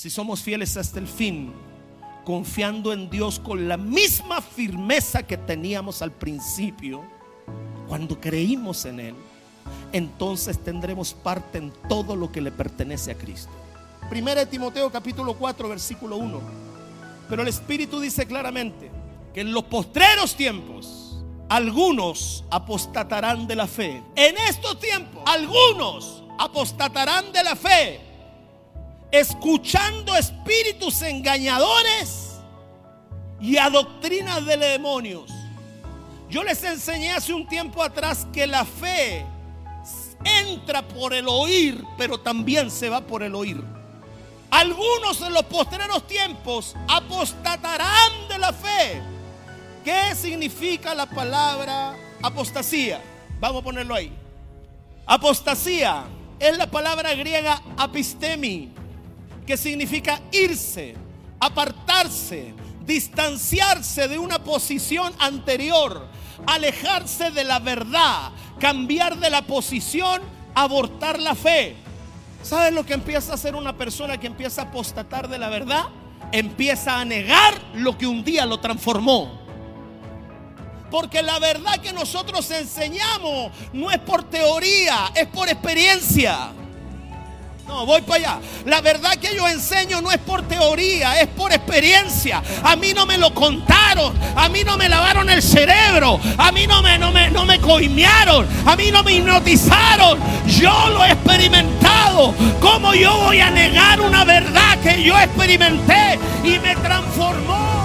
si somos fieles hasta el fin, confiando en Dios con la misma firmeza que teníamos al principio, cuando creímos en Él, entonces tendremos parte en todo lo que le pertenece a Cristo. Primera Timoteo capítulo 4 versículo 1. Pero el Espíritu dice claramente que en los postreros tiempos algunos apostatarán de la fe. En estos tiempos algunos apostatarán de la fe, escuchando espíritus engañadores y a doctrinas de demonios. Yo les enseñé hace un tiempo atrás que la fe entra por el oír, pero también se va por el oír. Algunos en los postreros tiempos apostatarán de la fe. ¿Qué significa la palabra apostasía? Vamos a ponerlo ahí. Apostasía es la palabra griega apistemi, que significa irse, apartarse, distanciarse de una posición anterior, alejarse de la verdad, cambiar de la posición, abortar la fe. ¿Sabes lo que empieza a hacer una persona que empieza a apostatar de la verdad? Empieza a negar lo que un día lo transformó. Porque la verdad que nosotros enseñamos no es por teoría, es por experiencia. No, voy para allá. La verdad que yo enseño no es por teoría, es por experiencia. A mí no me lo contaron, a mí no me lavaron el cerebro, a mí no me, no me, no me coimearon, a mí no me hipnotizaron. Yo lo he experimentado. ¿Cómo yo voy a negar una verdad que yo experimenté y me transformó?